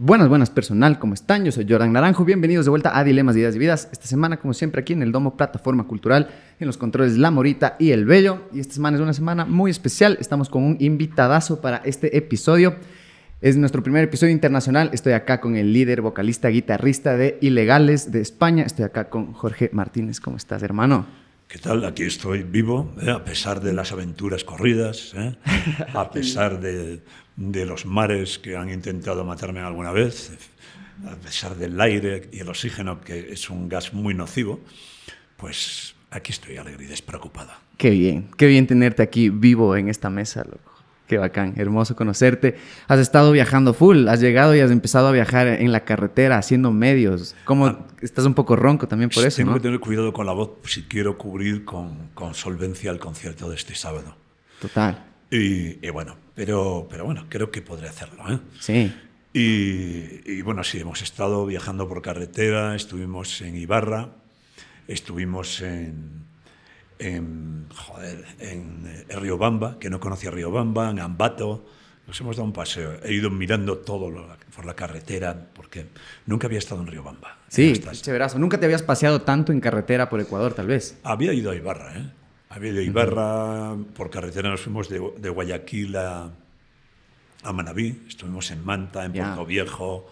Buenas, buenas personal, ¿cómo están? Yo soy Jordan Naranjo, bienvenidos de vuelta a Dilemas, Ideas y Vidas. Esta semana, como siempre, aquí en el Domo Plataforma Cultural, en los controles La Morita y El Bello. Y esta semana es una semana muy especial, estamos con un invitadazo para este episodio. Es nuestro primer episodio internacional, estoy acá con el líder, vocalista, guitarrista de Ilegales de España, estoy acá con Jorge Martínez. ¿Cómo estás, hermano? ¿Qué tal? Aquí estoy vivo, ¿eh? a pesar de las aventuras corridas, ¿eh? a pesar de, de, los mares que han intentado matarme alguna vez, a pesar del aire y el oxígeno, que es un gas muy nocivo, pues aquí estoy alegre y despreocupada. Qué bien, qué bien tenerte aquí vivo en esta mesa, loco. Qué bacán, hermoso conocerte. Has estado viajando full, has llegado y has empezado a viajar en la carretera haciendo medios. ¿Cómo ah, estás un poco ronco también por eso? Tengo que tener cuidado con la voz si quiero cubrir con, con solvencia el concierto de este sábado. Total. Y, y, bueno, pero, pero bueno, creo que podré hacerlo. ¿eh? Sí. Y, y bueno, sí, hemos estado viajando por carretera, estuvimos en Ibarra, estuvimos en, en, joder, en, en Riobamba, que no conocía Riobamba, en Ambato. Nos hemos dado un paseo. He ido mirando todo lo, por la carretera, porque nunca había estado en Riobamba. Sí, chéverazo. ¿Nunca te habías paseado tanto en carretera por Ecuador, tal vez? Había ido a Ibarra, ¿eh? A Ibarra, uh -huh. por carretera nos fuimos de, de Guayaquil a, a, Manabí, estuvimos en Manta, en Puerto Viejo.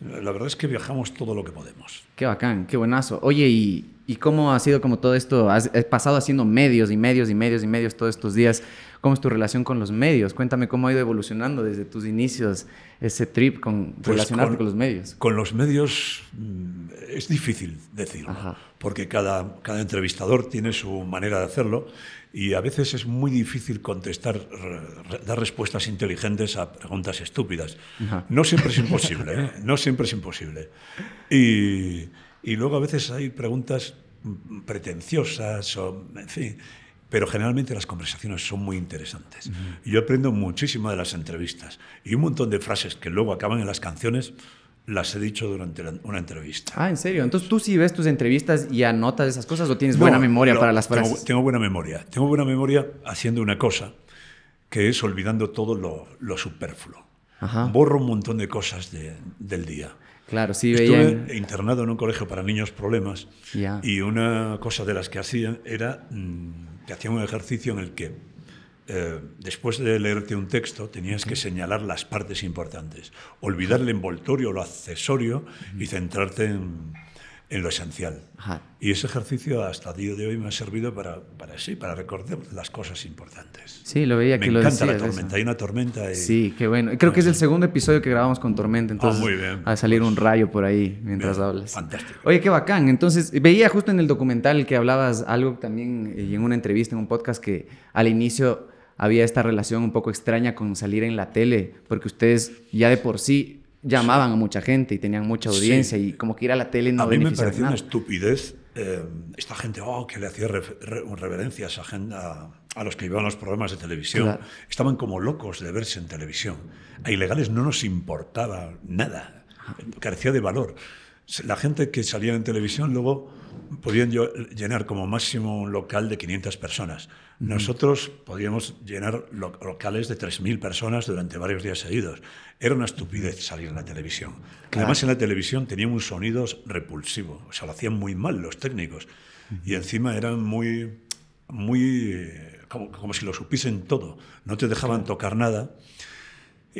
La verdad es que viajamos todo lo que podemos. Qué bacán, qué buenazo. Oye, ¿y, ¿Y cómo ha sido como todo esto? Has pasado haciendo medios y medios y medios y medios todos estos días. ¿Cómo es tu relación con los medios? Cuéntame cómo ha ido evolucionando desde tus inicios ese trip con pues relacionarte con, con, los medios. Con los medios mm, es difícil decirlo, Ajá. porque cada, cada entrevistador tiene su manera de hacerlo y a veces es muy difícil contestar, dar respuestas inteligentes a preguntas estúpidas. Ajá. No siempre es imposible, ¿eh? no siempre es imposible. Y y luego a veces hay preguntas pretenciosas, o, en fin, pero generalmente las conversaciones son muy interesantes. Uh -huh. Yo aprendo muchísimo de las entrevistas y un montón de frases que luego acaban en las canciones las he dicho durante una entrevista. Ah, ¿en serio? Entonces tú sí ves tus entrevistas y anotas esas cosas o tienes no, buena memoria no, para las frases? Tengo, tengo, buena memoria. Tengo buena memoria haciendo una cosa que es olvidando todo lo, lo superfluo. Ajá. Borro un montón de cosas de, del día. Claro, sí, Estuve veían... internado en un colegio para niños problemas yeah. y una cosa de las que hacía era mmm, que hacía un ejercicio en el que eh, después de leerte un texto tenías que señalar las partes importantes, olvidar el envoltorio, lo accesorio y centrarte en, en lo esencial. Ajá. Y ese ejercicio hasta el día de hoy me ha servido para, para sí, para recordar las cosas importantes. Sí, lo veía me que lo encanta decías, la tormenta, eso. hay una tormenta. Y... Sí, qué bueno. Creo que es el segundo episodio que grabamos con tormenta, entonces ah, muy bien. a salir un rayo por ahí mientras bien. hablas. Fantástico. Oye, qué bacán. Entonces, veía justo en el documental que hablabas algo también y en una entrevista, en un podcast, que al inicio había esta relación un poco extraña con salir en la tele, porque ustedes ya de por sí llamaban a mucha gente y tenían mucha audiencia sí. y como que ir a la tele no A mí me pareció una estupidez eh, esta gente oh, que le hacía refer reverencias a, a, a, los que llevaban los programas de televisión. Claro. Estaban como locos de verse en televisión. A ilegales no nos importaba nada, carecía de valor. La gente que salía en televisión luego podían llenar como máximo un local de 500 personas. Nosotros podíamos llenar lo locales de 3.000 personas durante varios días seguidos. Era una estupidez salir en la televisión. Claro. Además, en la televisión tenían un sonido repulsivo. O sea, lo hacían muy mal los técnicos. Y encima eran muy... muy como, como, si lo supiesen todo. No te dejaban tocar nada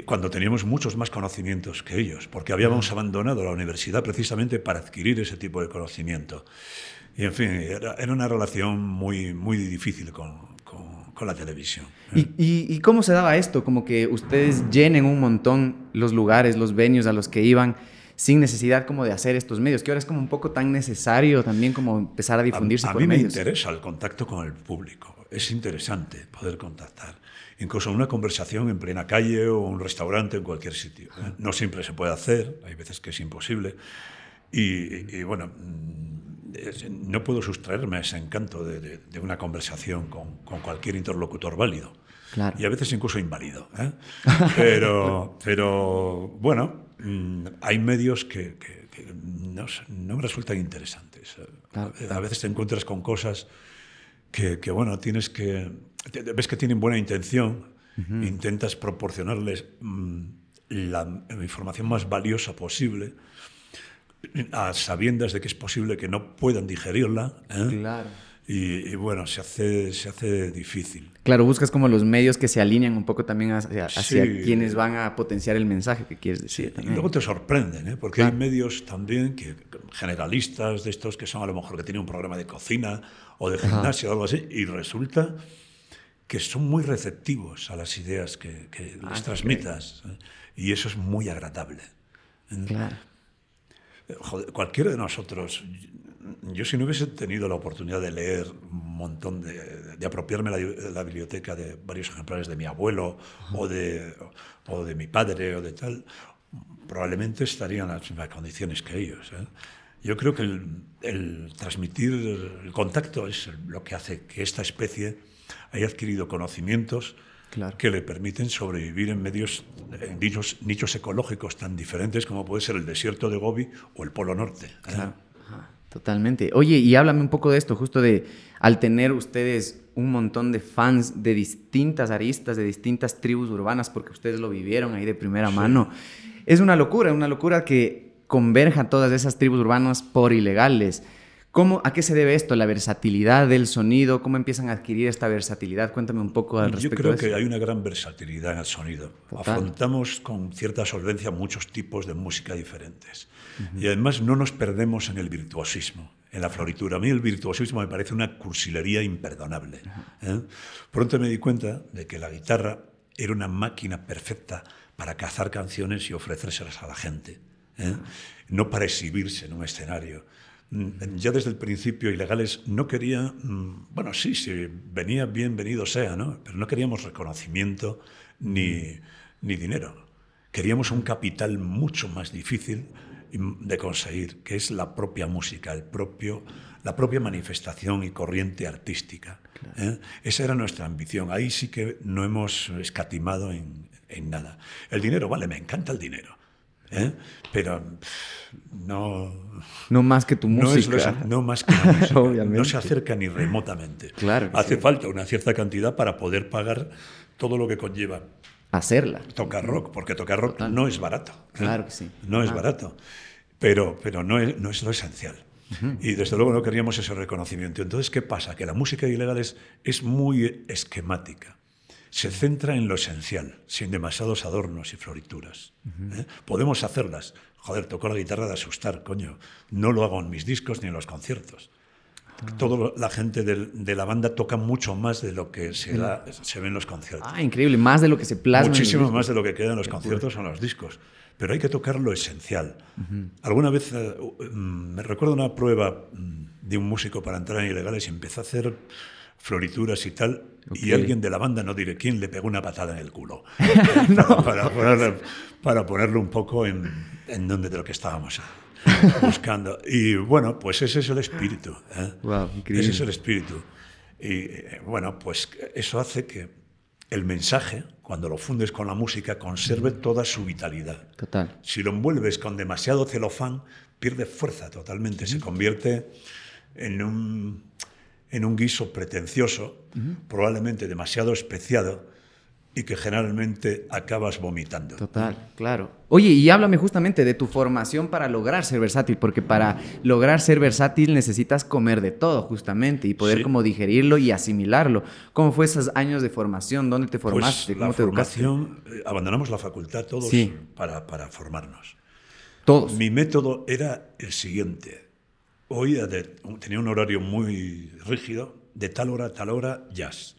cuando teníamos muchos más conocimientos que ellos, porque habíamos abandonado la universidad precisamente para adquirir ese tipo de conocimiento. Y en fin, era, era una relación muy, muy difícil con, con, con la televisión. ¿Y, y, ¿Y, cómo se daba esto? Como que ustedes llenen un montón los lugares, los venues a los que iban sin necesidad como de hacer estos medios, que ahora es como un poco tan necesario también como empezar a difundirse a, a por mí medios. me interesa el contacto con el público, es interesante poder contactar incluso una conversación en plena calle o un restaurante en cualquier sitio. ¿eh? No siempre se puede hacer, hay veces que es imposible. Y, y bueno, mm, no puedo sustraerme a ese encanto de, de, de una conversación con, con, cualquier interlocutor válido. Claro. Y a veces incluso inválido. ¿eh? Pero, pero, bueno, mm, hay medios que, que, que no, no, me resultan interesantes. Claro. A veces te encuentras con cosas que, que bueno, tienes que ves que tienen buena intención, uh -huh. intentas proporcionarles mmm, la información más valiosa posible, a sabiendas de que es posible que no puedan digerirla. ¿eh? Claro. Y, y, bueno, se hace, se hace difícil. Claro, buscas como los medios que se alinean un poco también hacia, hacia Sí. quienes van a potenciar el mensaje que quieres decir. Y también. luego te sorprenden, ¿eh? porque Claro. hay medios también que generalistas de estos que son a lo mejor que tienen un programa de cocina o de gimnasia o algo así, y resulta que son muy receptivos a las ideas que, que Ah, les transmitas. ¿eh? Y eso es muy agradable. Claro. Joder, cualquiera de nosotros, yo si no hubiese tenido la oportunidad de leer un montón de, de apropiarme la, la biblioteca de varios ejemplares de mi abuelo o de, o de mi padre o de tal, probablemente estaría en las mismas condiciones que ellos. ¿eh? Yo creo que el, el transmitir el contacto es lo que hace que esta especie haya adquirido conocimientos Claro. que le permiten sobrevivir en medios, en nichos, nichos ecológicos tan diferentes como puede ser el desierto de Gobi o el Polo Norte. ¿eh? Claro. Ajá, Totalmente. Oye, y háblame un poco de esto, justo de al tener ustedes un montón de fans de distintas aristas, de distintas tribus urbanas, porque ustedes lo vivieron ahí de primera mano. Es una locura, una locura que converja todas esas tribus urbanas por ilegales. ¿Cómo, ¿A qué se debe esto? ¿La versatilidad del sonido? ¿Cómo empiezan a adquirir esta versatilidad? Cuéntame un poco al Yo respecto creo de que hay una gran versatilidad en el sonido. Total. Afrontamos con cierta solvencia muchos tipos de música diferentes. Y además no nos perdemos en el virtuosismo, en la floritura. A mí el virtuosismo me parece una cursilería imperdonable. ¿eh? Pronto me di cuenta de que la guitarra era una máquina perfecta para cazar canciones y ofrecérselas a la gente. ¿eh? No para exhibirse en un escenario. Mm, Ya desde el principio, Ilegales no quería, mm, bueno, sí, sí, venía bienvenido sea, ¿no? Pero no queríamos reconocimiento ni, ni dinero. Queríamos un capital mucho más difícil de conseguir, que es la propia música, el propio, la propia manifestación y corriente artística. ¿eh? Esa era nuestra ambición. Ahí sí que no hemos escatimado en, en nada. El dinero, vale, me encanta el dinero. ¿Eh? Pero no, No más que tu no es música. lo- no más que la música. Obviamente. No se acerca ni remotamente. Claro Hace sí. falta una cierta cantidad para poder pagar todo lo que conlleva Hacerla. tocar rock, porque tocar rock no es barato. ¿eh? Claro que sí. No es Ah. barato, pero, pero no, es, no es lo esencial. Y desde luego no queríamos ese reconocimiento. Entonces, ¿qué pasa? Que la música ilegal es, es muy esquemática. Se centra en lo esencial, sin demasiados adornos y florituras. ¿eh? Podemos hacerlas. Joder, toco la guitarra de asustar, coño. No lo hago en mis discos ni en los conciertos. Toda la gente del- de, la banda toca mucho más de lo que se, da- se ve en los conciertos. Ah, increíble. Más de lo que se plasma. Muchísimo más de lo que queda en los conciertos o en los discos. Pero hay que tocar lo esencial. Alguna vez eh, mm, me recuerdo una prueba mm, de un músico para entrar en ilegales y empezó a hacer florituras y tal. Y Ok. alguien de la banda, no diré quién, le pegó una patada en el culo. para, para ponerle, para ponerlo un poco en, en donde de lo que estábamos buscando. Y bueno, pues ese es el espíritu. ¿eh? Increíble. Ese es el espíritu. Y eh, bueno, pues eso hace que el mensaje, cuando lo fundes con la música, conserve toda su vitalidad. Total. Si lo envuelves con demasiado celofán, pierde fuerza totalmente, se convierte en un, en un guiso pretencioso, probablemente demasiado especiado, y que generalmente acabas vomitando. Total, claro. Oye, y háblame justamente de tu formación para lograr ser versátil, porque para lograr ser versátil necesitas comer de todo, justamente, y poder Sí. como digerirlo y asimilarlo. ¿Cómo fue esos años de formación? ¿Dónde te formaste? Pues ¿Cómo la te educaste? formación, eh, abandonamos la facultad todos Sí. para, para formarnos. Todos. Mi método era el siguiente. Oía de- tenía un horario muy rígido, de tal hora a tal hora jazz,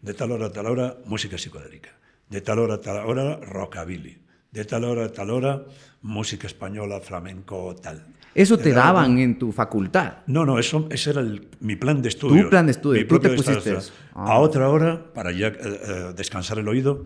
de tal hora a tal hora música psicodélica, de tal hora a tal hora rockabilly, de tal hora a tal hora música española, flamenco, tal. Eso te daban en tu facultad. no, no, eso, ese era el- mi plan de estudio. plan de estudio, tú te pusiste eso. A Ah. otra hora, para ya eh, eh, descansar el oído,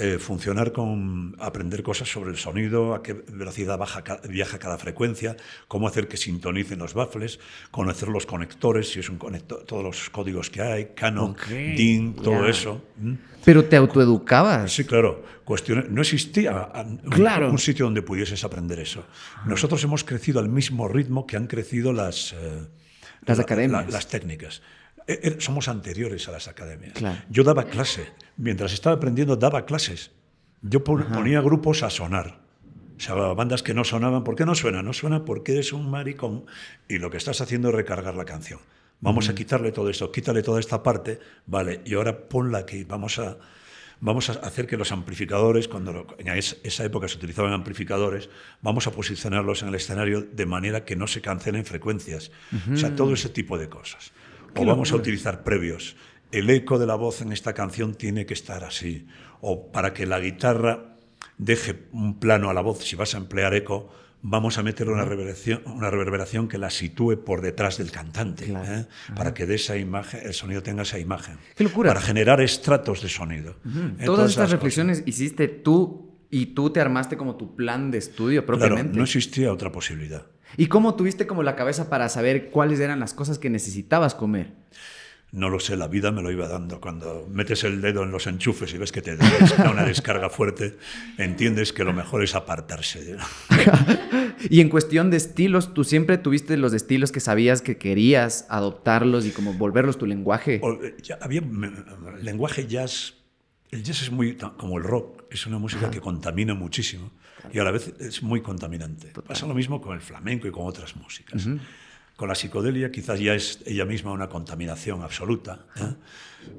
eh, funcionar con aprender cosas sobre el sonido, a qué velocidad baja, ca- viaja cada frecuencia, cómo hacer que sintonicen los baffles, conocer los conectores, si es un conector, todos los códigos que hay, Canon, Ok, DIN, todo ya. eso. ¿m? Pero te autoeducabas. Sí, claro. Cuestiones, no existía a- un, Claro. un sitio donde pudieses aprender eso. Nosotros hemos crecido al mismo ritmo que han crecido las, eh, Las la- academias. la- las técnicas. Eh, eh, somos anteriores a las academias. Claro. Yo daba clase. Mientras estaba aprendiendo, daba clases. Yo ponía grupos a sonar. O sea, bandas que no sonaban. ¿Por qué no suena? No suena porque eres un maricón y lo que estás haciendo es recargar la canción. Vamos a quitarle todo esto, quítale toda esta parte, vale, y ahora ponla aquí. Vamos a, vamos a hacer que los amplificadores, cuando en esa época se utilizaban amplificadores, vamos a posicionarlos en el escenario de manera que no se cancelen frecuencias. O sea, todo ese tipo de cosas. O vamos a utilizar previos. El eco de la voz en esta canción tiene que estar así. O para que la guitarra deje un plano a la voz, si vas a emplear eco, vamos a meter una reverberación, una reverberación que la sitúe por detrás del cantante, ¿eh? para que de esa imagen, el sonido tenga esa imagen. ¡Qué locura! Para generar estratos de sonido. Todas estas reflexiones hiciste tú y tú te armaste como tu plan de estudio propiamente. Claro, no existía otra posibilidad. ¿Y cómo tuviste como la cabeza para saber cuáles eran las cosas que necesitabas comer? No lo sé, la vida me lo iba dando. Cuando metes el dedo en los enchufes y ves que te da una descarga fuerte, entiendes que lo mejor es apartarse. y en cuestión de estilos, ¿tú siempre tuviste los estilos que sabías que querías adoptarlos y como volverlos tu lenguaje? Eh, había lenguaje jazz. El jazz es muy como el rock, es una música que contamina muchísimo y a la vez es muy contaminante. Pasa lo mismo con el flamenco y con otras músicas. Con la psicodelia quizás ya es ella misma una contaminación absoluta, ¿eh?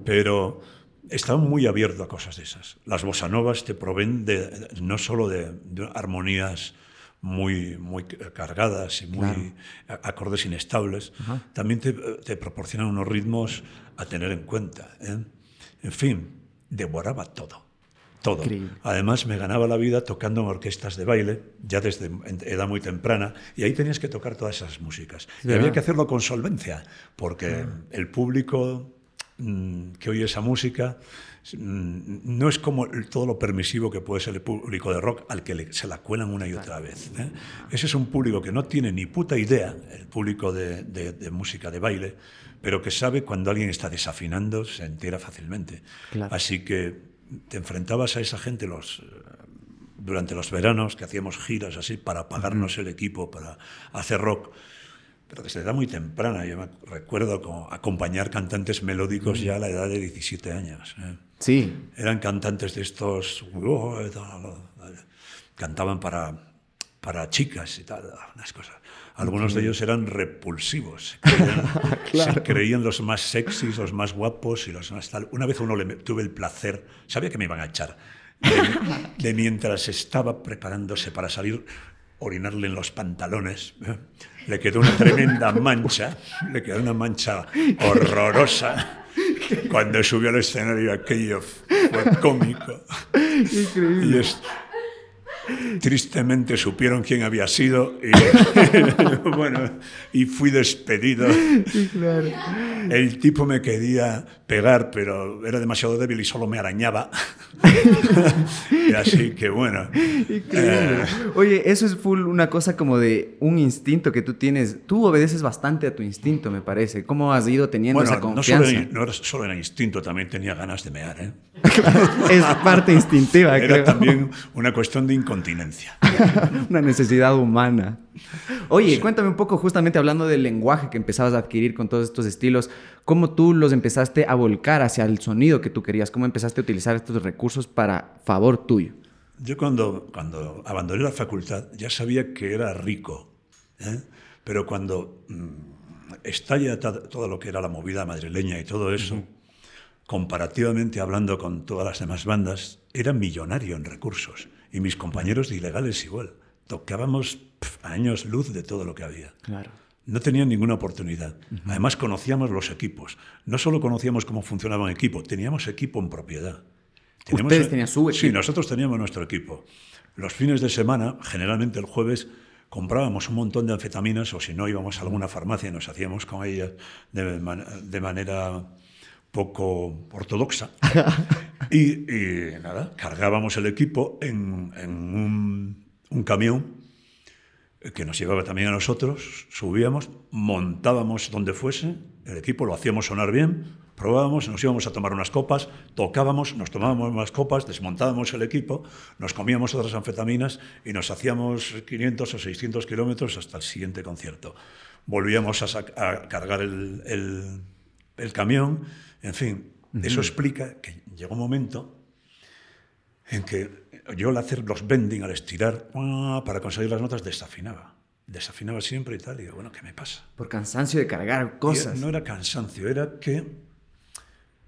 pero estaba muy abierto a cosas de esas. Las bossa novas te proveen de, no solo de, armonías muy, muy cargadas y muy acordes inestables, también te, te, proporcionan unos ritmos a tener en cuenta. ¿eh? En fin, devoraba todo todo. Además, me ganaba la vida tocando en orquestas de baile, ya desde edad muy temprana, y ahí tenías que tocar todas esas músicas. y había que hacerlo con solvencia, porque ah. el público mm, que oye esa música mm, no es como todo lo permisivo que puede ser el público de rock al que se la cuelan una y otra vez. ¿eh? Ese es un público que no tiene ni puta idea, el público de, de música de baile, pero que sabe cuando alguien está desafinando, se entera fácilmente. Así que te enfrentabas a esa gente los, eh, durante los veranos, que hacíamos giras así para pagarnos el equipo, para hacer rock. Pero desde edad muy temprana, yo me recuerdo como acompañar cantantes melódicos ya a la edad de 17 años. ¿eh? Sí. Eran cantantes de estos... Cantaban para, para chicas y tal, unas cosas. Algunos de ellos eran repulsivos. Se creían, los más sexys, los más guapos y los más tal. Una vez uno le tuve el placer, sabía que me iban a echar, de, mientras estaba preparándose para salir, orinarle en los pantalones. ¿eh? Le quedó una tremenda mancha, le quedó una mancha horrorosa. Cuando subió al escenario aquello fue cómico. Increíble. Tristemente supieron quién había sido y, bueno, y fui despedido. El tipo me quería pegar, pero era demasiado débil y solo me arañaba. así que bueno. Eh, Oye, eso es full una cosa como de un instinto que tú tienes. Tú obedeces bastante a tu instinto, me parece. ¿Cómo has ido teniendo esa confianza? No solo, era, solo era instinto, también tenía ganas de mear. ¿eh? es parte instintiva, Era también una cuestión de incontinencia. una necesidad humana. Oye, cuéntame un poco, justamente hablando del lenguaje que empezabas a adquirir con todos estos estilos, ¿cómo tú los empezaste a volcar hacia el sonido que tú querías? ¿Cómo empezaste a utilizar estos recursos para favor tuyo? Yo cuando, cuando abandoné la facultad ya sabía que era rico, ¿eh? pero cuando mm, estalla todo lo que era la movida madrileña y todo eso, comparativamente hablando con todas las demás bandas, era millonario en recursos y mis compañeros de ilegales igual. Tocábamos años luz de todo lo que había. Claro. No tenían ninguna oportunidad. Además conocíamos los equipos. No solo conocíamos cómo funcionaba un equipo, teníamos equipo en propiedad. Ustedes tenían su equipo. Sí, nosotros teníamos nuestro equipo. Los fines de semana, generalmente el jueves, comprábamos un montón de anfetaminas o si no íbamos a alguna farmacia y nos hacíamos con ellas de, manera poco ortodoxa. y, nada, cargábamos el equipo en, un, un, camión que nos llevaba también a nosotros, subíamos, montábamos donde fuese, el equipo lo hacíamos sonar bien, probábamos, nos íbamos a tomar unas copas, tocábamos, nos tomábamos más copas, desmontábamos el equipo, nos comíamos otras anfetaminas y nos hacíamos 500 o 600 kilómetros hasta el siguiente concierto. Volvíamos a, cargar el, camión, en fin, eso explica que llegó un momento en que yo al hacer los bending, al estirar, para conseguir las notas, desafinaba. Desafinaba siempre y tal. Y digo, bueno, ¿qué me pasa? Por cansancio de cargar cosas. no era cansancio, era que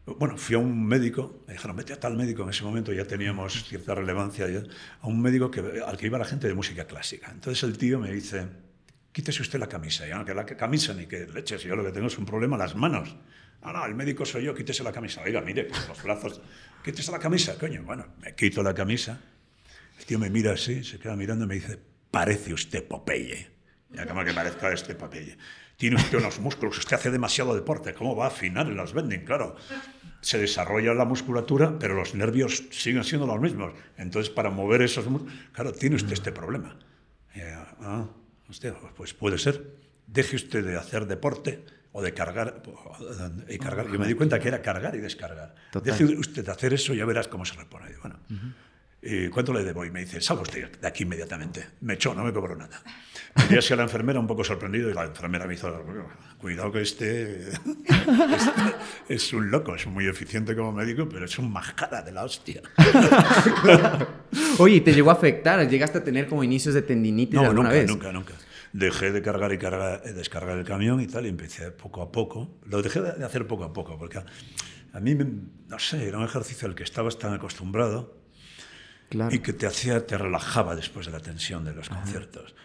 bueno, fui a un médico, me dijeron, vete a tal médico, en ese momento ya teníamos cierta relevancia, ya, a un médico que, al que iba la gente de música clásica. Entonces el tío me dice, quítese usted la camisa. Y que la camisa ni que leches, yo lo que tengo es un problema, las manos. No, no, el médico soy yo, quítese la camisa. Oiga, mire, los brazos, quítese la camisa, coño. Bueno, me quito la camisa, el tío me mira así, se queda mirando y me dice, parece usted Popeye. Ya como que parezca este Popeye tiene usted unos músculos, usted hace demasiado deporte, ¿cómo va a afinar en los bending? Claro, se desarrolla la musculatura, pero los nervios siguen siendo los mismos. Entonces, para mover esos músculos, claro, tiene usted este problema. ah, pues puede ser. Deje usted de hacer deporte o de cargar y cargar. Yo me di cuenta que era cargar y descargar. Deje usted de hacer eso y ya verás cómo se repone. bueno, ¿y cuánto le debo? Y me dice, salga usted de aquí inmediatamente. Me echó, no me cobró nada. Y así a la enfermera un poco sorprendido y la enfermera me hizo, cuidado que este, este, es un loco, es muy eficiente como médico, pero es un majara de la hostia. Oye, ¿te llegó a afectar? ¿Llegaste a tener como inicios de tendinitis no, alguna nunca, vez? nunca, nunca. Dejé de cargar y cargar, eh, descargar el camión y tal, y empecé poco a poco. Lo dejé de hacer poco a poco, porque a, mí, no sé, era un ejercicio al que estabas tan acostumbrado y que te hacía, te relajaba después de la tensión de los conciertos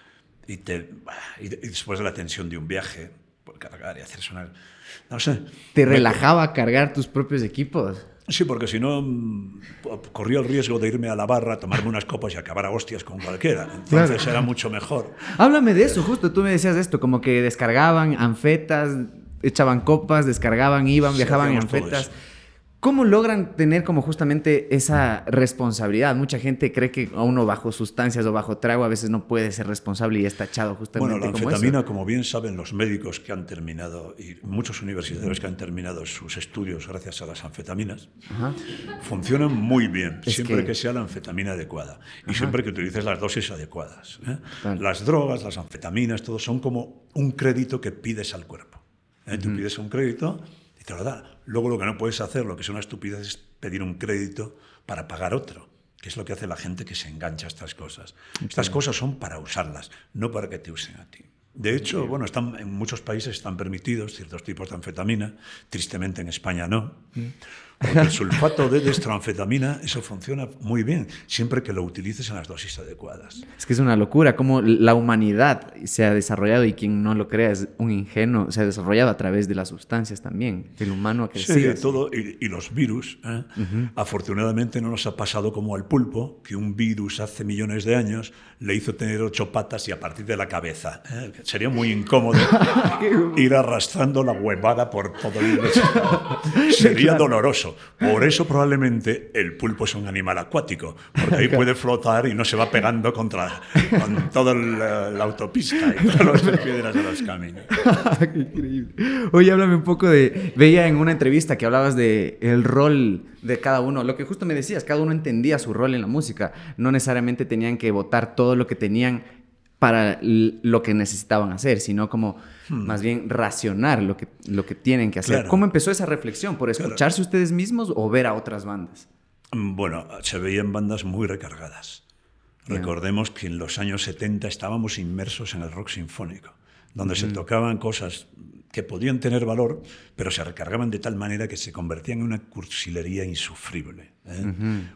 y, te, y, después de la tensión de un viaje, por cargar y hacer sonar. No sé. ¿Te relajaba cargar tus propios equipos? Sí, porque si no, mm, corría el riesgo de irme a la barra, tomarme unas copas y acabar a hostias con cualquiera. Entonces era mucho mejor. Háblame de eso, justo. Tú me decías esto, como que descargaban anfetas, echaban copas, descargaban, iban, viajaban en anfetas. ¿Cómo logran tener como justamente esa responsabilidad? Mucha gente cree que a uno bajo sustancias o bajo trago a veces no puede ser responsable y está echado justamente Bueno, la como anfetamina, como bien saben los médicos que han terminado y muchos universitarios que han terminado sus estudios gracias a las anfetaminas, funcionan muy bien, siempre que... sea la anfetamina adecuada y siempre que utilices las dosis adecuadas. ¿eh? Las drogas, las anfetaminas, todo son como un crédito que pides al cuerpo. ¿eh? Tú pides un crédito te lo da Luego lo que no puedes hacer, lo que es una estupidez, es pedir un crédito para pagar otro, que es lo que hace la gente que se engancha a estas cosas. Estas cosas son para usarlas, no para que te usen a ti. De hecho, bueno, están, en muchos países están permitidos ciertos tipos de anfetamina, tristemente en España no. Mm. Porque el sulfato de destranfetamina, eso funciona muy bien, siempre que lo utilices en las dosis adecuadas. Es que es una locura, como la humanidad se ha desarrollado, y quien no lo crea es un ingenuo, se ha desarrollado a través de las sustancias también. El humano ha crecido. Sí, todo, y, los virus. ¿eh? Afortunadamente no nos ha pasado como al pulpo, que un virus hace millones de años le hizo tener ocho patas y a partir de la cabeza. ¿eh? Sería muy incómodo ir arrastrando la huevada por todo el... Sería doloroso. Por eso probablemente el pulpo es un animal acuático, porque ahí puede flotar y no se va pegando contra con toda la, autopista y todas las piedras de los caminos. Qué increíble. Oye, háblame un poco de... Veía en una entrevista que hablabas de el rol de cada uno, lo que justo me decías, cada uno entendía su rol en la música, no necesariamente tenían que votar todo lo que tenían para lo que necesitaban hacer, sino como hmm. más bien racionar lo que, lo que tienen que hacer. ¿Cómo empezó esa reflexión? ¿Por escucharse ustedes mismos o ver a otras bandas? Mm, bueno, se veían bandas muy recargadas. Recordemos que en los años 70 estábamos inmersos en el rock sinfónico, donde se tocaban cosas que podían tener valor, pero se recargaban de tal manera que se convertían en una cursilería insufrible. ¿eh?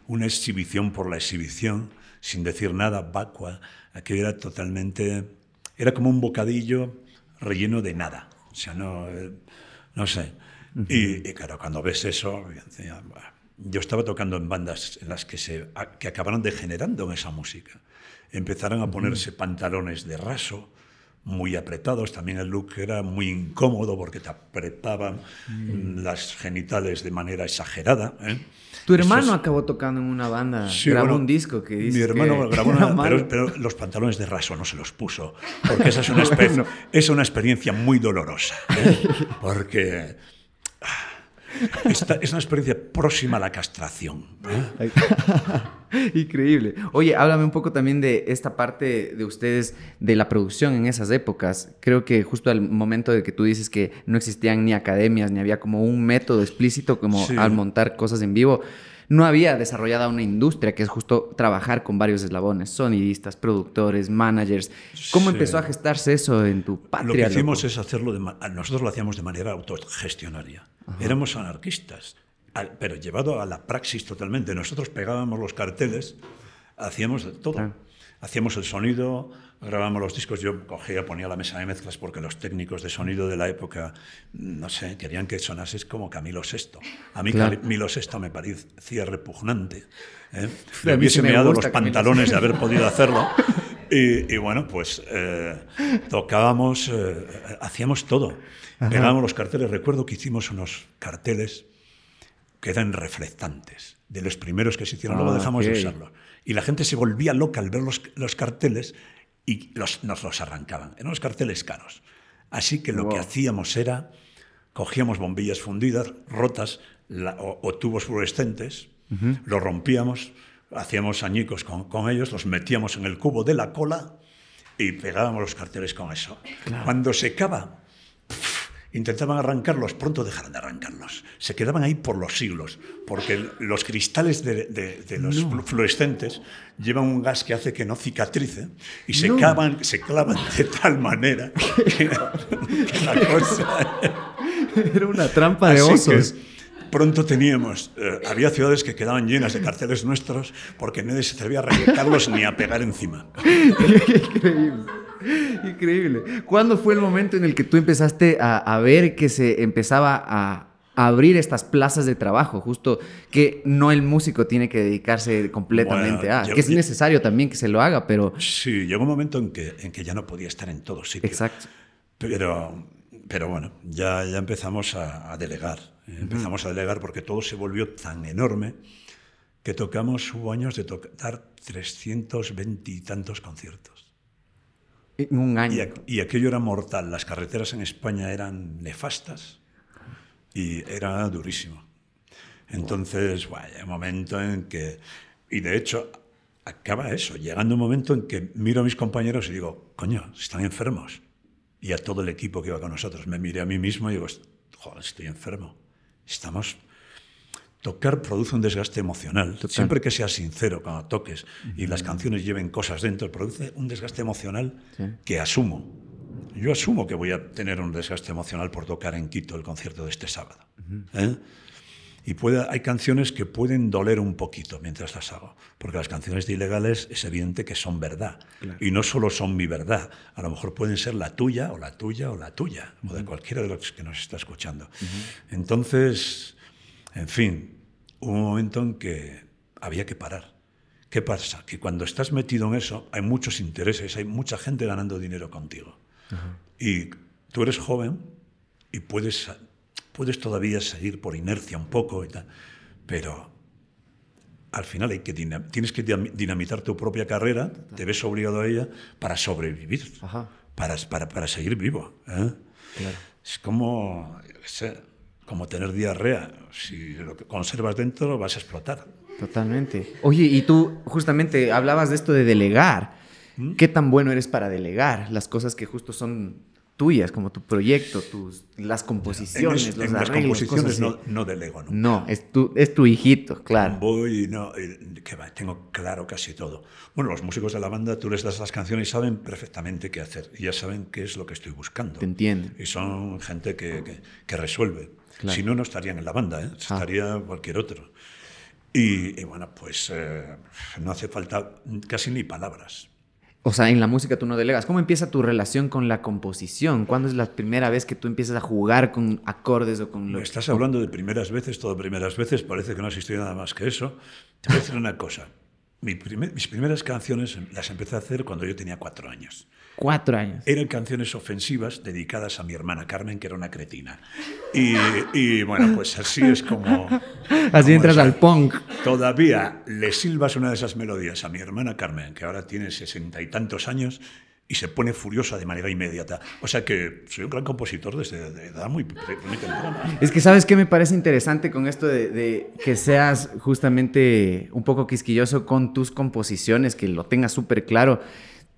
Una exhibición por la exhibición, sin decir nada, vacua, aquello era totalmente, era como un bocadillo relleno de nada, o sea, no, eh, no sé. y, claro, cuando ves eso, yo estaba tocando en bandas en las que, se, que acabaron degenerando en esa música. Empezaron a ponerse pantalones de raso, muy apretados, también el look era muy incómodo porque te apretaban las genitales de manera exagerada. ¿eh? Tu hermano acabó tocando en una banda, grabó un disco que dice Mi hermano grabó una, pero, pero, los pantalones de raso no se los puso, porque esa es una, es una experiencia muy dolorosa, ¿eh? porque esta es una experiencia próxima a la castración. ¿eh? Increíble. Oye, háblame un poco también de esta parte de ustedes, de la producción en esas épocas. Creo que justo al momento de que tú dices que no existían ni academias, ni había como un método explícito como al montar cosas en vivo. No había desarrollada una industria que es justo trabajar con varios eslabones, sonidistas, productores, managers. ¿Cómo Sí. empezó a gestarse eso en tu patria? Lo que hicimos loco? es hacerlo, de nosotros lo hacíamos de manera autogestionaria. Éramos anarquistas, pero llevado a la praxis totalmente. Nosotros pegábamos los carteles, hacíamos todo. Hacíamos el sonido, grabábamos los discos, yo cogía, ponía la mesa de mezclas porque los técnicos de sonido de la época, no sé, querían que sonases como Camilo VI. A mí Claro. Camilo VI me parecía repugnante. ¿eh? Mí hubiese sí me meado los Camilo pantalones de haber podido hacerlo. Y, y bueno, pues eh, tocábamos, eh, hacíamos todo. Pegábamos los carteles. Recuerdo que hicimos unos carteles que eran reflectantes, de los primeros que se hicieron. Luego Ah, dejamos ok. de usarlos. Y la gente se volvía loca al ver los, los carteles y los, nos los arrancaban. Eran los carteles caros. Así que lo que hacíamos era, cogíamos bombillas fundidas, rotas, la- o, o tubos fluorescentes, los rompíamos, hacíamos añicos con, con ellos, los metíamos en el cubo de la cola y pegábamos los carteles con eso. Cuando secaba, intentaban arrancarlos, pronto dejaron de arrancarlos. Se quedaban ahí por los siglos, porque los cristales de, de- de los flu- fluorescentes llevan un gas que hace que no cicatrice y se, No. clavan, se clavan de tal manera que la cosa... Era una trampa de Así osos. que pronto teníamos, eh, había ciudades que quedaban llenas de carteles nuestros porque nadie se atrevía a arrancarlos ni a pegar encima. Increíble. Increíble. ¿Cuándo fue el momento en el que tú empezaste a, a ver que se empezaba a, abrir estas plazas de trabajo? Justo que no el músico tiene que dedicarse completamente Bueno, a. yo- que es yo- necesario también que se lo haga, pero. Sí, llegó un momento en que, en que ya no podía estar en todos sitios. Exacto. Pero, pero bueno, ya, ya empezamos a, a delegar. Empezamos a delegar porque todo se volvió tan enorme que tocamos, hubo años de tocar 320 y tantos conciertos. En un año. Y, aqu- y aquello era mortal. Las carreteras en España eran nefastas y era durísimo. Entonces, bueno, hay un momento en que... Y de hecho, acaba eso, llegando un momento en que miro a mis compañeros y digo, coño, están enfermos. Y a todo el equipo que iba con nosotros. Me miré a mí mismo y digo, joder, estoy enfermo. Estamos... Tocar produce un desgaste emocional. Siempre que seas sincero cuando toques y las canciones lleven cosas dentro, produce un desgaste emocional Sí. que asumo. Yo asumo que voy a tener un desgaste emocional por tocar en Quito el concierto de este sábado. ¿eh? Y puede, hay canciones que pueden doler un poquito mientras las hago, porque las canciones de ilegales es evidente que son verdad. Y no solo son mi verdad, a lo mejor pueden ser la tuya o la tuya o la tuya, o de cualquiera de los que nos está escuchando. Entonces, en fin, hubo un momento en que había que parar. ¿Qué pasa? Que cuando estás metido en eso hay muchos intereses, hay mucha gente ganando dinero contigo. Y tú eres joven y puedes, puedes todavía seguir por inercia un poco y tal, pero al final hay que tienes que dinam- dinamitar tu propia carrera, te ves obligado a ella para sobrevivir, Ajá. para, para, para seguir vivo. ¿eh? Claro. Es como, como tener diarrea. Si lo que conservas dentro vas a explotar. Totalmente. Oye, y tú justamente hablabas de esto de delegar. ¿Mm? ¿Qué tan bueno eres para delegar las cosas que justo son tuyas, como tu proyecto, tus, las En, composiciones, es- los en las arreglos, composiciones cosas no, así? no delego nunca. No, es tu, es tu hijito, claro. Voy, no, y que va, tengo claro casi todo. Bueno, los músicos de la banda, tú les das las canciones y saben perfectamente qué hacer. Y ya saben qué es lo que estoy buscando. Te entienden. Y son gente que, que- que resuelve. Claro. Si no, no estarían en la banda, ¿eh? Ah. estaría cualquier otro. Y, y bueno, pues eh, no hace falta casi ni palabras. O sea, en la música tú no delegas. ¿Cómo empieza tu relación con la composición? ¿Cuándo es la primera vez que tú empiezas a jugar con acordes o con lo estás hablando de primeras veces, todo primeras veces, parece que no ha existido nada más que eso. Te voy a decir una cosa. Mi primer- mis primeras canciones las empecé a hacer cuando yo tenía cuatro años. Cuatro años. Eran canciones ofensivas dedicadas a mi hermana Carmen, que era una cretina. Y, y, bueno, pues así es como... Así como entras esa- al punk. Todavía le silbas una de esas melodías a mi hermana Carmen, que ahora tiene sesenta y tantos años, y se pone furiosa de manera inmediata. O sea que soy un gran compositor desde de edad muy, muy temprana. Es que sabes qué me parece interesante con esto de, de que seas justamente un poco quisquilloso con tus composiciones, que lo tengas súper claro.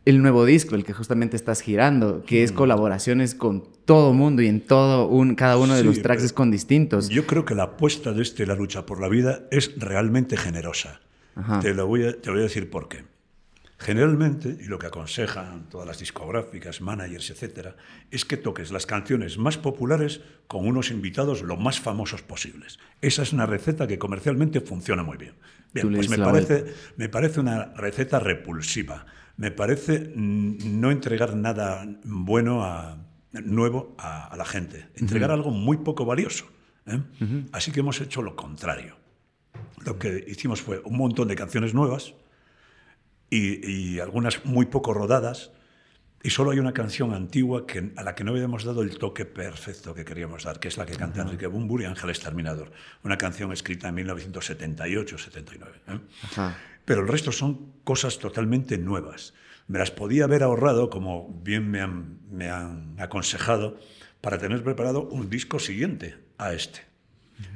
el nuevo disco, el que justamente estás girando, que es colaboraciones con todo mundo y en todo un, cada uno de los tracks es con distintos. Yo creo que la apuesta de este La lucha por la vida es realmente generosa. Te, lo voy a, te voy a decir por qué. Generalmente, y lo que aconsejan todas las discográficas, managers, etcétera, es que toques las canciones más populares con unos invitados lo más famosos posibles. Esa es una receta que comercialmente funciona muy bien. Bien, pues me parece, me parece una receta repulsiva me parece no entregar nada bueno a, nuevo a, la gente, entregar algo muy poco valioso. ¿eh? Así que hemos hecho lo contrario. Lo que hicimos fue un montón de canciones nuevas y, algunas muy poco rodadas, y solo hay una canción antigua que, a la que no habíamos dado el toque perfecto que queríamos dar, que es la que canta Enrique Bumbur y Ángeles Terminador, una canción escrita en 1978-79. ¿eh? pero el resto son cosas totalmente nuevas. Me las podía haber ahorrado, como bien me han, me han aconsejado, para tener preparado un disco siguiente a este.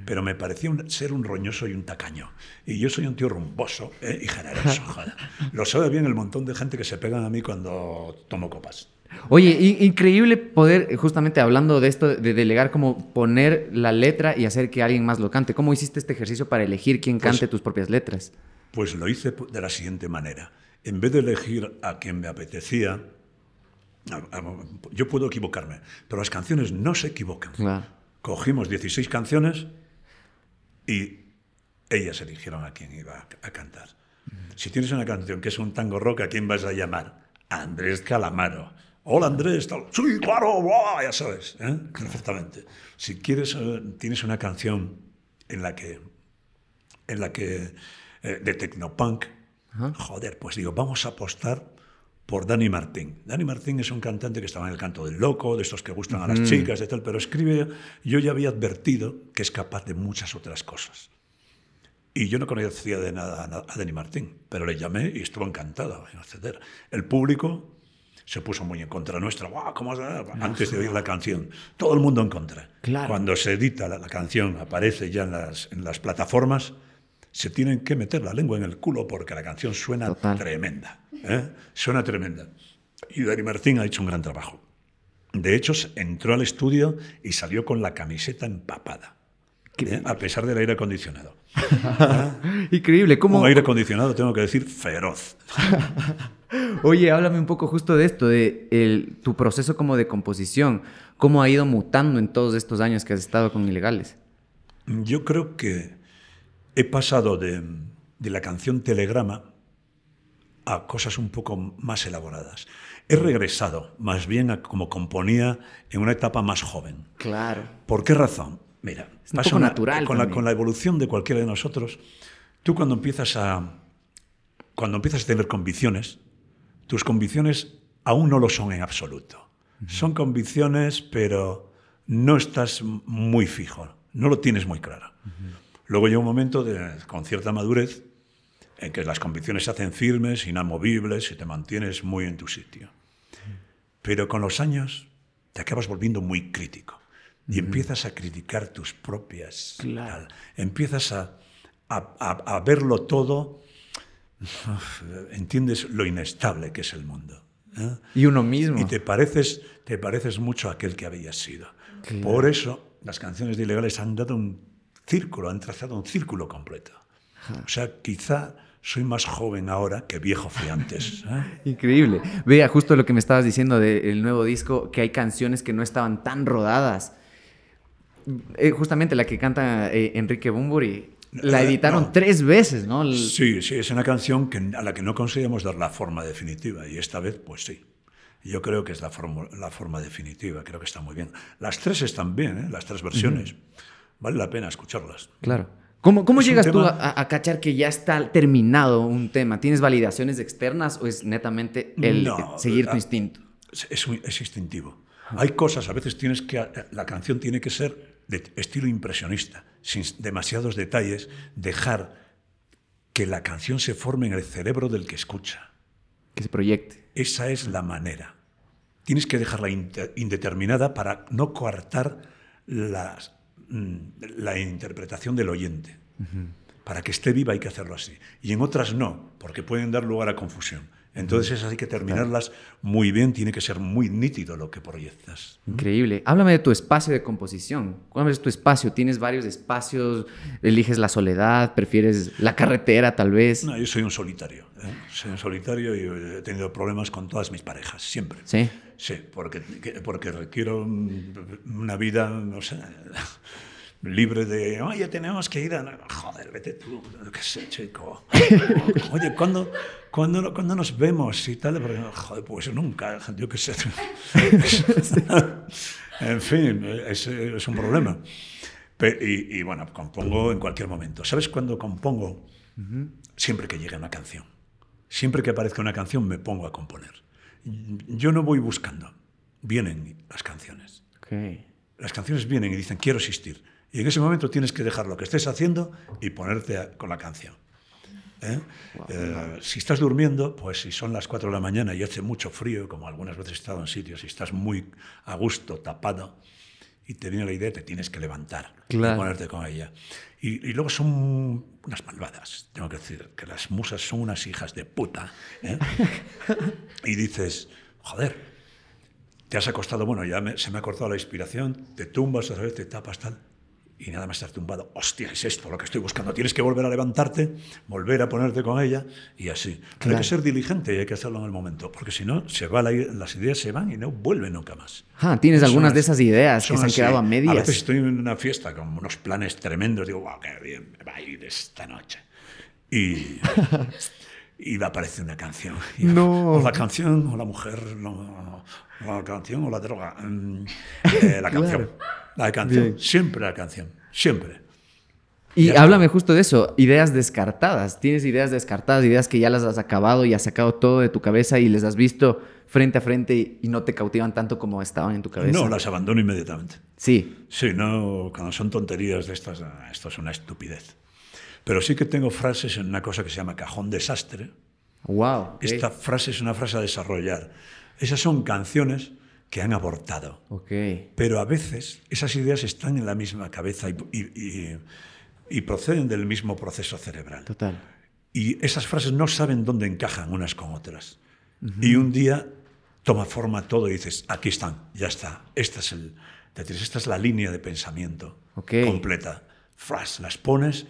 Pero me parecía ser un roñoso y un tacaño. Y yo soy un tío rumboso ¿eh? y generoso. Lo sabe bien el montón de gente que se pegan a mí cuando tomo copas. Oye, increíble poder, justamente hablando de esto, de delegar, como poner la letra y hacer que alguien más lo cante. ¿Cómo hiciste este ejercicio para elegir quién pues cante tus propias letras? Pues lo hice de la siguiente manera. En vez de elegir a quien me apetecía, yo puedo equivocarme, pero las canciones no se equivocan. Cogimos 16 canciones y ellas eligieron a quién iba a cantar. Si tienes una canción que es un tango rock, ¿a quién vas a llamar? Andrés Calamaro. Hola Andrés, sí, claro, ya sabes, ¿eh? perfectamente. Si quieres, eh, tienes una canción en la que, en la que eh, de Tecnopunk. Joder, pues digo, vamos a apostar por Dani Martín. Dani Martín es un cantante que estaba en el canto del loco, de estos que gustan a las chicas, de tal, pero escribe, yo ya había advertido que es capaz de muchas otras cosas. Y yo no conocía de nada a Dani Martín, pero le llamé y estuvo encantado en acceder. El público se puso muy en contra nuestra, ¿Cómo antes de oír la canción. Todo el mundo en contra. Cuando se edita la, canción, aparece ya en las, en las plataformas, se tienen que meter la lengua en el culo porque la canción suena tremenda. ¿eh? Suena tremenda. Y Dani Martín ha hecho un gran trabajo. De hecho, entró al estudio y salió con la camiseta empapada. ¿eh? A pesar del aire acondicionado. Increíble. ¿Cómo... Un aire acondicionado, tengo que decir, feroz. Oye, háblame un poco justo de esto, de tu proceso como de composición. ¿Cómo ha ido mutando en todos estos años que has estado con Ilegales? Yo creo que he pasado de, la canción Telegrama a cosas un poco más elaboradas. He regresado más bien a como componía en una etapa más joven. Claro. ¿Por qué razón? Mira, es pasa natural con la, con la, evolución de cualquiera de nosotros, tú cuando empiezas a cuando empiezas a tener convicciones, tus convicciones aún no lo son en absoluto. Son convicciones, pero no estás muy fijo, no lo tienes muy claro. Luego llega un momento de, con cierta madurez en que las convicciones se hacen firmes, inamovibles y te mantienes muy en tu sitio. Pero con los años te acabas volviendo muy crítico y empiezas a criticar tus propias. Claro. Empiezas a, a, verlo todo, entiendes lo inestable que es el mundo. ¿eh? Y uno mismo. Y te pareces, te pareces mucho a aquel que habías sido. Por eso las canciones de Ilegales han dado un círculo, han trazado un círculo completo. O sea, quizá soy más joven ahora que viejo fui antes. ¿eh? Increíble. Vea, justo lo que me estabas diciendo del nuevo disco, que hay canciones que no estaban tan rodadas. Eh, justamente la que canta eh, Enrique Bumburi, la editaron tres veces, ¿no? Sí, sí, es una canción que, a la que no conseguimos dar la forma definitiva y esta vez, pues sí. Yo creo que es la, forma, la forma definitiva, creo que está muy bien. Las tres están bien, las tres versiones vale la pena escucharlas. Claro. ¿Cómo, cómo llegas tú a, cachar que ya está terminado un tema? ¿Tienes validaciones externas o es netamente el seguir tu instinto? Es, es, instintivo. Hay cosas, a veces tienes que, la canción tiene que ser de estilo impresionista, sin demasiados detalles, dejar que la canción se forme en el cerebro del que escucha. Que se proyecte. Esa es la manera. Tienes que dejarla indeterminada para no coartar las, la interpretación del oyente. Para que esté viva hay que hacerlo así. Y en otras no, porque pueden dar lugar a confusión. Entonces esas hay que terminarlas muy bien, tiene que ser muy nítido lo que proyectas. Increíble. Háblame de tu espacio de composición. ¿Cuál es tu espacio? ¿Tienes varios espacios? ¿Eliges la soledad? ¿Prefieres la carretera tal vez? No, yo soy un solitario. ¿eh? Soy un solitario y he tenido problemas con todas mis parejas, siempre. Sí. Sí, porque, porque requiero una vida, no sé, libre de, oye, tenemos que ir a... Joder, vete tú, qué sé, chico. Oye, ¿cuándo, cuándo, cuándo nos vemos y tal? Porque, joder, pues nunca, yo qué sé. en fin, es, es un problema. Y, y, bueno, compongo en cualquier momento. ¿Sabes cuándo compongo? Siempre que llegue una canción. Siempre que aparezca una canción me pongo a componer. Yo no voy buscando. Vienen las canciones. Okay. Las canciones vienen y dicen, quiero existir. Y en ese momento tienes que dejar lo que estés haciendo y ponerte con la canción. ¿eh? Eh, si estás durmiendo, pues si son las 4 de la mañana y hace mucho frío, como algunas veces he estado en sitios y estás muy a gusto, tapado, y te viene la idea, te tienes que levantar y ponerte con ella. Y, y, luego son unas malvadas, tengo que decir, que las musas son unas hijas de puta. ¿eh? y dices, joder, te has acostado, bueno, ya se me ha cortado la inspiración, te tumbas, a vez te tapas tal y nada más estar tumbado, hostia, es esto lo que estoy buscando. Tienes que volver a levantarte, volver a ponerte con ella y así. Pero hay que ser diligente y hay que hacerlo en el momento, porque si no, se va las ideas se van y no vuelven nunca más. Ah, tienes algunas de esas ideas que se han quedado a medias. A veces estoy en una fiesta con unos planes tremendos, digo, wow, qué bien, me va a ir esta noche. Y, y va a aparecer una canción. no. O la canción, o la mujer, no, la canción o la droga. Mm, eh, la canción. La canción. Siempre la canción. Siempre. Y háblame justo de eso, ideas descartadas. Tienes ideas descartadas, ideas que ya las has acabado y has sacado todo de tu cabeza y les has visto frente a frente y no te cautivan tanto como estaban en tu cabeza. No, las abandono inmediatamente. Sí. Sí, no, cuando son tonterías de estas, esto es una estupidez. Pero sí que tengo frases en una cosa que se llama cajón desastre. Wow. Esta frase es una frase a desarrollar. Esas son canciones que han abortado. Okay. Pero a veces esas ideas están en la misma cabeza y, y, proceden del mismo proceso cerebral. Total. Y esas frases no saben dónde encajan unas con otras. Y un día toma forma todo y dices, aquí están, ya está. Esta es, el, esta es la línea de pensamiento completa. Fras, las pones y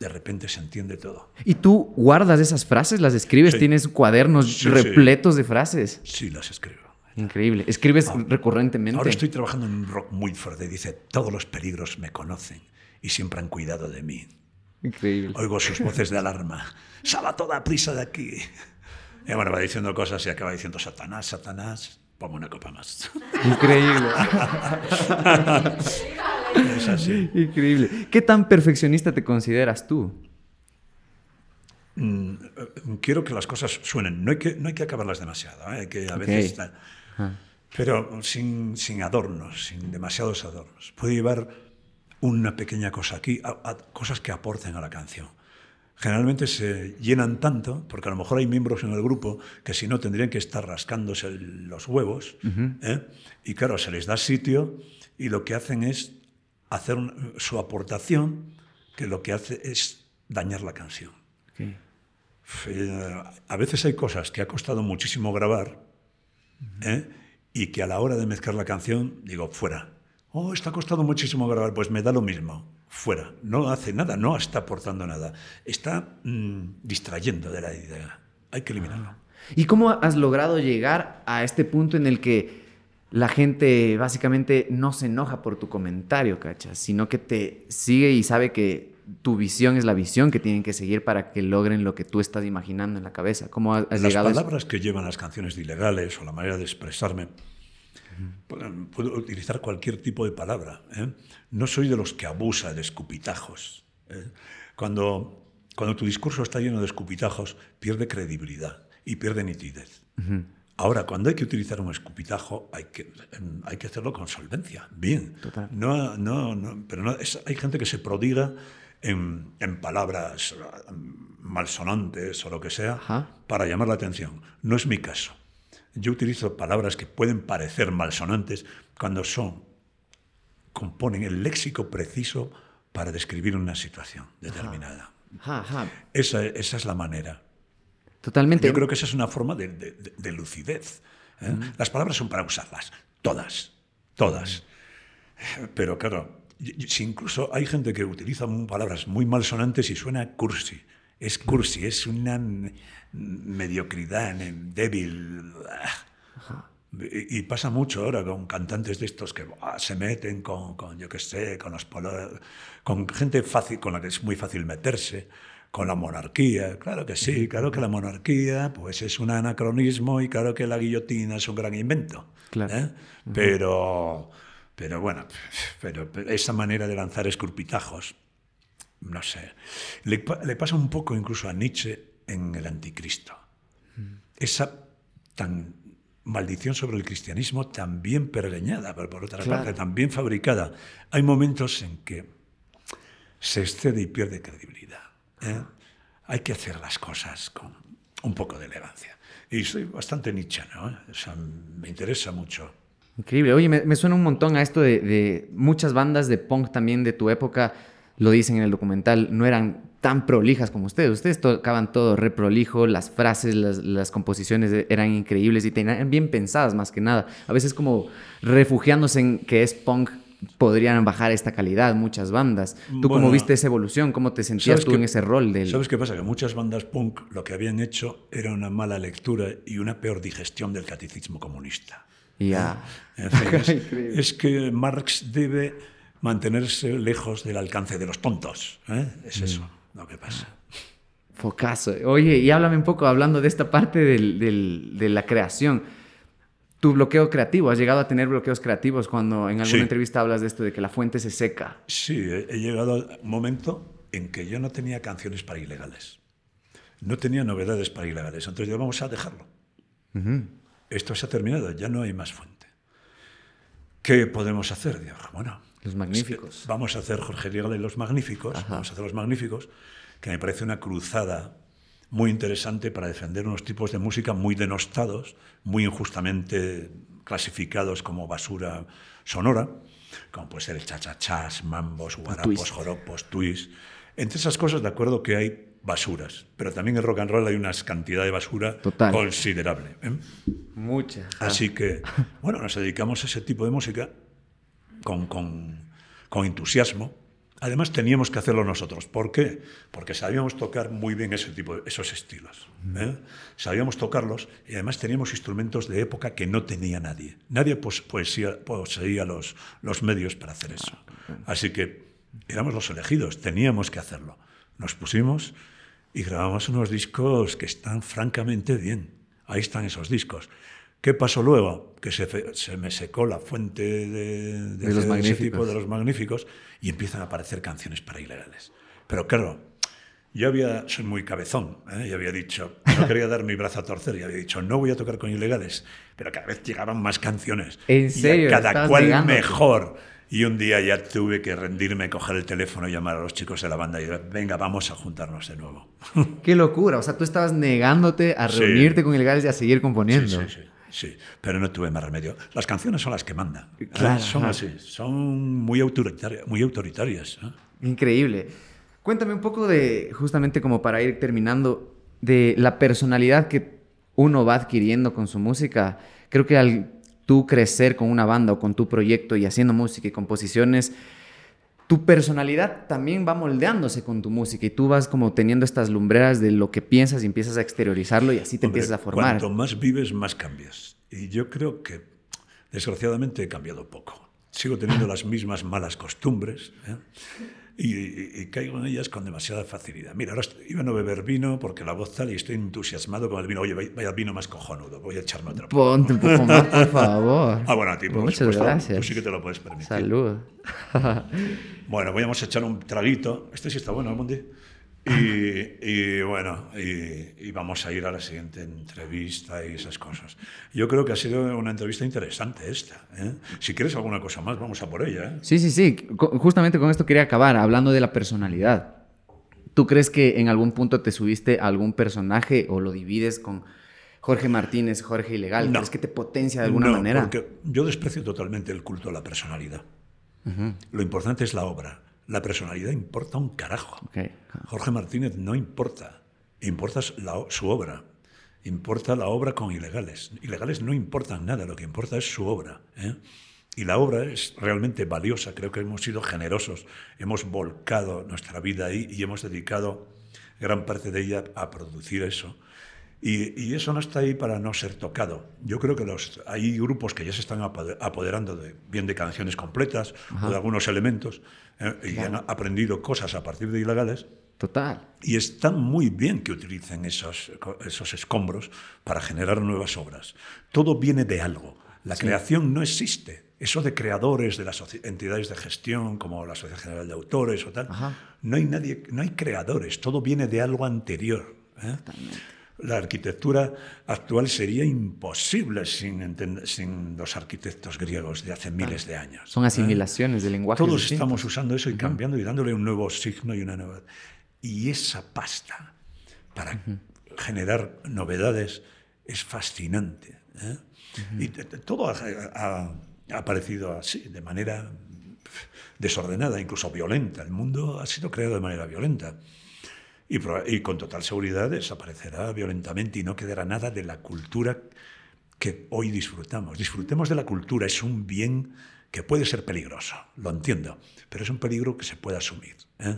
de repente se entiende todo. ¿Y tú guardas esas frases? ¿Las escribes? ¿Tienes cuadernos repletos de frases? Sí, las escribo. Increíble. ¿Escribes recurrentemente? Ahora estoy trabajando en un rock muy fuerte. Dice, todos los peligros me conocen y siempre han cuidado de mí. Increíble. Oigo sus voces de alarma. Sala toda prisa de aquí. Y bueno, va diciendo cosas y acaba diciendo, Satanás, Satanás, pongo una copa más. Increíble. es así. Increíble. ¿Qué tan perfeccionista te consideras tú? Mm, quiero que las cosas suenen. No hay que, no hay que acabarlas demasiado. ¿eh? Hay que a veces... Ah. Pero sin, sin, adornos, sin demasiados adornos. Puede llevar una pequeña cosa aquí, a, cosas que aporten a la canción. Generalmente se llenan tanto, porque a lo mejor hay miembros en el grupo que si no tendrían que estar rascándose los huevos, ¿eh? y claro, se les da sitio y lo que hacen es hacer su aportación, que lo que hace es dañar la canción. A veces hay cosas que ha costado muchísimo grabar ¿eh? y que a la hora de mezclar la canción digo, fuera. Oh, está costado muchísimo grabar, pues me da lo mismo. Fuera. No hace nada, no está aportando nada. Está mm, distrayendo de la idea. Hay que eliminarlo. ¿Y cómo has logrado llegar a este punto en el que la gente básicamente no se enoja por tu comentario, cachas, sino que te sigue y sabe que tu visión es la visión que tienen que seguir para que logren lo que tú estás imaginando en la cabeza. ¿Cómo has las llegado palabras que llevan las canciones de ilegales o la manera de expresarme, puedo, utilizar cualquier tipo de palabra. ¿eh? No soy de los que abusa de escupitajos. ¿eh? Cuando, cuando tu discurso está lleno de escupitajos, pierde credibilidad y pierde nitidez. Ahora, cuando hay que utilizar un escupitajo, hay que, hay que hacerlo con solvencia, bien. No, no, no, pero no, hay gente que se prodiga en, palabras malsonantes o lo que sea para llamar la atención. No es mi caso. Yo utilizo palabras que pueden parecer malsonantes cuando son, componen el léxico preciso para describir una situación determinada. Esa, esa es la manera. Totalmente. Yo creo que esa es una forma de, de- de- de lucidez. ¿eh? Las palabras son para usarlas, todas, todas. Pero claro, si incluso hay gente que utiliza palabras muy malsonantes y suena cursi. Es cursi, es una mediocridad débil. Y, pasa mucho ahora con cantantes de estos que buah, se meten con, con, yo qué sé, con los polo- con gente fácil, con la que es muy fácil meterse, con la monarquía. Claro que sí, claro que la monarquía pues es un anacronismo y claro que la guillotina es un gran invento. Claro. ¿eh? Pero, pero bueno, pero, pero esa manera de lanzar escurpitajos, no sé. Le, pa- le pasa un poco incluso a Nietzsche en El Anticristo. Esa tan maldición sobre el cristianismo también pergeñada, pero por otra Claro. parte también fabricada. Hay momentos en que se excede y pierde credibilidad. ¿Eh? Hay que hacer las cosas con un poco de elegancia. Y soy bastante nichano, ¿eh? O sea, me interesa mucho. Increíble. Oye, me, suena un montón a esto de, muchas bandas de punk también de tu época, lo dicen en el documental, no eran tan prolijas como ustedes. Ustedes tocaban todo re prolijo, las frases, las, las composiciones eran increíbles y tenían bien pensadas más que nada. A veces como refugiándose en que es punk podrían bajar esta calidad muchas bandas. ¿Tú cómo Bueno, viste esa evolución? ¿Cómo te sentías ¿Sabes tú qué- en ese rol del... ¿Sabes qué pasa? Que muchas bandas punk lo que habían hecho era una mala lectura y una peor digestión del catecismo comunista. Ya. En fin, es, es que Marx debe mantenerse lejos del alcance de los tontos. ¿eh? Es eso lo que pasa. Focazo. Oye, y háblame un poco, hablando de esta parte del- del- de la creación. Tu bloqueo creativo, ¿has llegado a tener bloqueos creativos cuando en alguna Sí. entrevista hablas de esto de que la fuente se seca? Sí, he, llegado a un momento en que yo no tenía canciones para ilegales. No tenía novedades para ilegales. Entonces digo, vamos a dejarlo. Esto se ha terminado, ya no hay más fuente. ¿Qué podemos hacer? Digo, bueno, Los magníficos. vamos a hacer Jorge Riegel y los magníficos, vamos a hacer los magníficos, que me parece una cruzada muy interesante para defender unos tipos de música muy denostados, muy injustamente clasificados como basura sonora, como puede ser el chachachás, mambos, guarapos, twist. joropos, twist. Entre esas cosas, de acuerdo que hay basuras, pero también en rock and roll hay una cantidad de basura Total. considerable. ¿eh? Mucha. Así que, bueno, nos dedicamos a ese tipo de música con, con- con entusiasmo. Además, teníamos que hacerlo nosotros. ¿Por qué? Porque sabíamos tocar muy bien ese tipo de, esos estilos. ¿eh? Sabíamos tocarlos y además teníamos instrumentos de época que no tenía nadie. Nadie pos- poesía- poseía los, los medios para hacer eso. Así que éramos los elegidos, teníamos que hacerlo. Nos pusimos y grabamos unos discos que están francamente bien. Ahí están esos discos. ¿Qué pasó luego? Que se, se me secó la fuente de, De los hacer ese magníficos. tipo de los magníficos y empiezan a aparecer canciones para ilegales. Pero claro, yo había, soy muy cabezón, ¿eh? y había dicho, no quería dar mi brazo a torcer, y había dicho, no voy a tocar con ilegales, pero cada vez llegaban más canciones. ¿En Y a serio? cada Estabas cual negándote. mejor. Y un día ya tuve que rendirme, coger el teléfono y llamar a los chicos de la banda y decir, venga, vamos a juntarnos de nuevo. Qué locura. O sea, tú estabas negándote a Sí. reunirte con ilegales y a seguir Sí, componiendo. sí, sí, sí, pero no tuve más remedio. Las canciones son las que mandan. ¿eh? Claro, son así, son muy, autoritarias, muy autoritarias. ¿eh? Increíble. Cuéntame un poco de, justamente como para ir terminando, de la personalidad que uno va adquiriendo con su música. Creo que al tú crecer con una banda o con tu proyecto y haciendo música y composiciones, tu personalidad también va moldeándose con tu música y tú vas como teniendo estas lumbreras de lo que piensas y empiezas a exteriorizarlo y así te Hombre, empiezas a formar. Cuanto más vives, más cambias. Y yo creo que, desgraciadamente, he cambiado poco. Sigo teniendo las mismas malas costumbres ¿eh? Y, y- y caigo en ellas con demasiada facilidad. Mira, ahora estoy- iba a no beber vino porque la voz tal y estoy entusiasmado con el vino. Oye, vaya vino más cojonudo, voy a echarme otra. Ponte un poco más, por favor. Ah, bueno, a ti, por Muchas supuesto. gracias. Tú sí que te lo puedes permitir. Salud. Bueno, vamos a echar un traguito. Este sí está bueno, Mundi. Y, y bueno, y, y vamos a ir a la siguiente entrevista y esas cosas. Yo creo que ha sido una entrevista interesante esta. ¿eh? Si quieres alguna cosa más, vamos a por ella. ¿eh? Sí, sí, sí. Justamente con esto quería acabar, hablando de la personalidad. ¿Tú crees que en algún punto te subiste a algún personaje o lo divides con Jorge Martínez, Jorge Ilegal? No. ¿Crees que te potencia de alguna No, manera? Porque yo desprecio totalmente el culto a la personalidad. Lo importante es la obra. La personalidad importa un carajo. Jorge Martínez no importa. Importa la su obra. importa la obra con ilegales. Ilegales no importan nada, lo que importa es su obra. ¿eh? Y la obra es realmente valiosa, creo que hemos sido generosos, hemos volcado nuestra vida ahí y hemos dedicado gran parte de ella a producir eso. Y, eso no está ahí para no ser tocado. Yo creo que los, hay grupos que ya se están apoderando de, bien de canciones completas o de algunos elementos ¿eh? y han aprendido cosas a partir de ilegales. Total. Y está muy bien que utilicen esos, esos escombros para generar nuevas obras. Todo viene de algo. La creación no existe. Eso de creadores de las entidades de gestión, como la Sociedad General de Autores o tal, no hay nadie, no hay creadores. Todo viene de algo anterior. ¿eh? La arquitectura actual sería imposible sin, sin los arquitectos griegos de hace miles de años. Son ¿eh? asimilaciones de lenguaje. Todos estamos usando eso y cambiando y dándole un nuevo signo y una nueva... Y esa pasta para generar novedades es fascinante. ¿eh? Y todo ha, aparecido así, de manera desordenada, incluso violenta. El mundo ha sido creado de manera violenta y, con total seguridad desaparecerá violentamente y no quedará nada de la cultura que hoy disfrutamos. Disfrutemos de la cultura, es un bien que puede ser peligroso, lo entiendo, pero es un peligro que se puede asumir. ¿eh?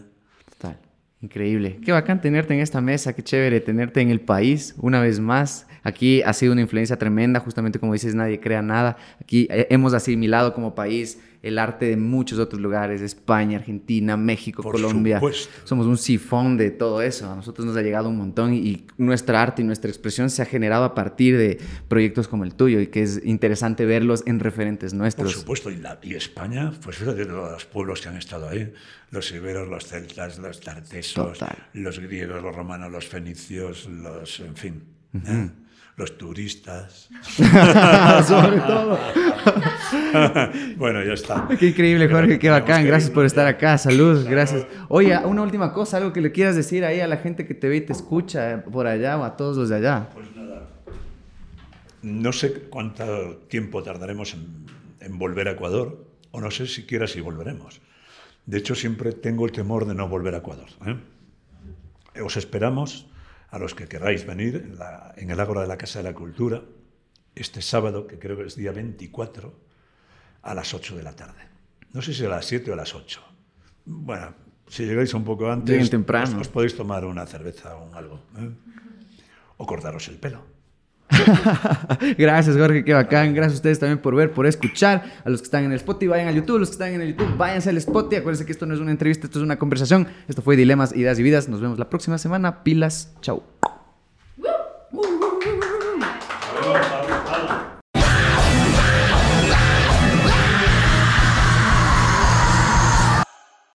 Total. Increíble. Qué bacán tenerte en esta mesa, qué chévere tenerte en el país una vez más. Aquí ha sido una influencia tremenda, justamente como dices, nadie crea nada. Aquí eh, hemos asimilado como país el arte de muchos otros lugares, España, Argentina, México, Colombia. Somos un sifón de todo eso. A nosotros nos ha llegado un montón y, nuestra arte y nuestra expresión se ha generado a partir de proyectos como el tuyo y que es interesante verlos en referentes nuestros. Por supuesto, y, la, y España, pues fíjate de los pueblos que han estado ahí, los iberos, los celtas, los tartesos, los griegos, los romanos, los fenicios, los, en fin. ¿eh? Los turistas. Sobre todo. bueno, ya está. Qué increíble, Jorge, qué bacán. Gracias por estar acá. Salud, gracias. Oye, una última cosa, algo que le quieras decir ahí a la gente que te ve y te escucha por allá o a todos los de allá. Pues nada. No sé cuánto tiempo tardaremos en, volver a Ecuador, o no sé siquiera si volveremos. De hecho, siempre tengo el temor de no volver a Ecuador. ¿eh? Os esperamos a los que queráis venir en, el Ágora de la Casa de la Cultura este sábado, que creo que es día 24, a las 8 de la tarde. No sé si a las 7 o a las 8. Bueno, si llegáis un poco antes, temprano. Os, podéis tomar una cerveza o algo. ¿eh? O cortaros el pelo. Gracias, Jorge, qué bacán. Gracias a ustedes también por ver, por escuchar. A los que están en el Spotify, vayan al YouTube. Los que están en el YouTube, váyanse al Spotify. Acuérdense que esto no es una entrevista, esto es una conversación. Esto fue Dilemas, Ideas y Vidas. Nos vemos la próxima semana. Pilas, chau.